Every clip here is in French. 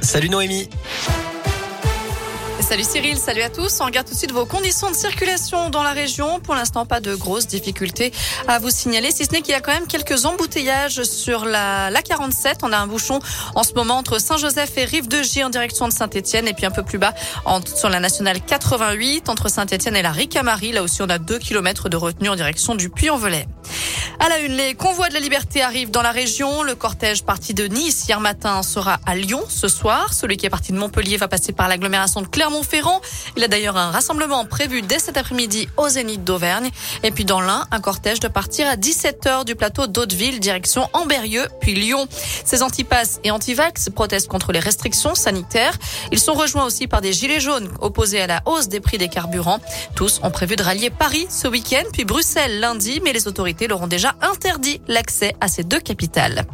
Salut Noémie. Salut Cyril, salut à tous. On regarde tout de suite vos conditions de circulation dans la région. Pour l'instant, pas de grosses difficultés à vous signaler, si ce n'est qu'il y a quand même quelques embouteillages sur la, la 47. On a un bouchon en ce moment entre Saint-Joseph et Rive-de-Gy en direction de Saint-Etienne et puis un peu plus bas sur la nationale 88 entre Saint-Etienne et la Ricamarie. Là aussi, on a 2 km de retenue en direction du Puy-en-Velay. À la une, les convois de la liberté arrivent dans la région. Le cortège parti de Nice hier matin sera à Lyon ce soir. Celui qui est parti de Montpellier va passer par l'agglomération de Clermont-Ferrand. Il a d'ailleurs un rassemblement prévu dès cet après-midi au Zénith d'Auvergne. Et puis dans l'Ain, un cortège de partir à 17h du plateau d'Hauteville, direction Amberieux, puis Lyon. Ces antipasses et antivax protestent contre les restrictions sanitaires. Ils sont rejoints aussi par des gilets jaunes opposés à la hausse des prix des carburants. Tous ont prévu de rallier Paris ce week-end, puis Bruxelles lundi, mais les autorités leur ont interdit l'accès à ces deux capitales.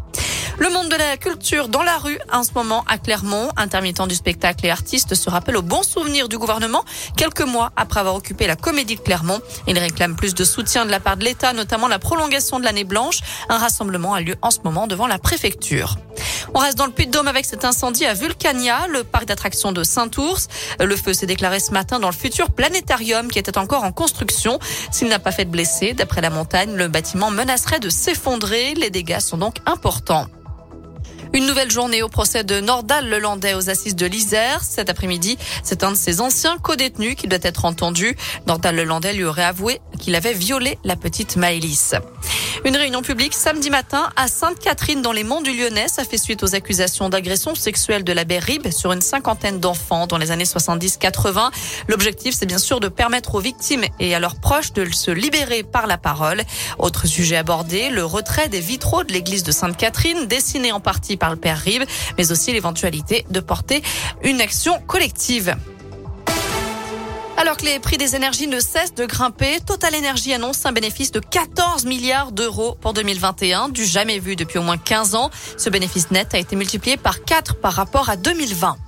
Le monde de la culture dans la rue en ce moment à Clermont. Intermittents du spectacle et artistes se rappellent au bon souvenir du gouvernement quelques mois après avoir occupé la comédie de Clermont. Ils réclament plus de soutien de la part de l'État, notamment la prolongation de l'année blanche. Un rassemblement a lieu en ce moment devant la préfecture. On reste dans le Puy-de-Dôme avec cet incendie à Vulcania, le parc d'attractions de Saint-Ours. Le feu s'est déclaré ce matin dans le futur planétarium qui était encore en construction. S'il n'a pas fait de blessés, d'après la montagne, le bâtiment menacerait de s'effondrer. Les dégâts sont donc importants. Une nouvelle journée au procès de Nordal Lelandais aux assises de l'Isère. Cet après-midi, c'est un de ses anciens co-détenus qui doit être entendu. Nordal Lelandais lui aurait avoué qu'il avait violé la petite Maëlys. Une réunion publique samedi matin à Sainte-Catherine dans les Monts du Lyonnais. Ça fait suite aux accusations d'agression sexuelle de l'abbé Rib sur une cinquantaine d'enfants dans les années 70-80. L'objectif, c'est bien sûr de permettre aux victimes et à leurs proches de se libérer par la parole. Autre sujet abordé, le retrait des vitraux de l'église de Sainte-Catherine, dessinés en partie par le père Rib, mais aussi l'éventualité de porter une action collective. Alors que les prix des énergies ne cessent de grimper, Total Energy annonce un bénéfice de 14 milliards d'euros pour 2021, du jamais vu depuis au moins 15 ans. Ce bénéfice net a été multiplié par 4 par rapport à 2020.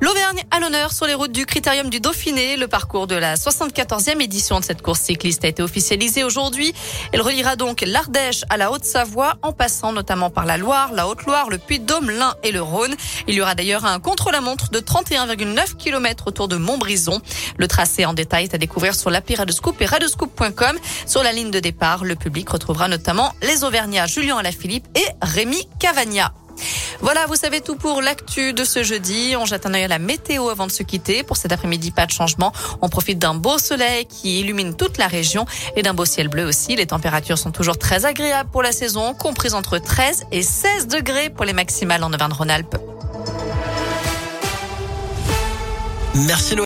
L'Auvergne à l'honneur sur les routes du Critérium du Dauphiné. Le parcours de la 74e édition de cette course cycliste a été officialisé aujourd'hui. Elle reliera donc l'Ardèche à la Haute-Savoie en passant notamment par la Loire, la Haute-Loire, le Puy-de-Dôme, l'Ain et le Rhône. Il y aura d'ailleurs un contre-la-montre de 31,9 km autour de Montbrison. Le tracé en détail est à découvrir sur l'appli Radescoop et radescoop.com. Sur la ligne de départ, le public retrouvera notamment les Auvergnats Julien Alaphilippe et Rémi Cavagna. Voilà, vous savez tout pour l'actu de ce jeudi. On jette un œil à la météo avant de se quitter. Pour cet après-midi, pas de changement. On profite d'un beau soleil qui illumine toute la région et d'un beau ciel bleu aussi. Les températures sont toujours très agréables pour la saison, comprises entre 13 et 16 degrés pour les maximales en Auvergne-Rhône-Alpes. Merci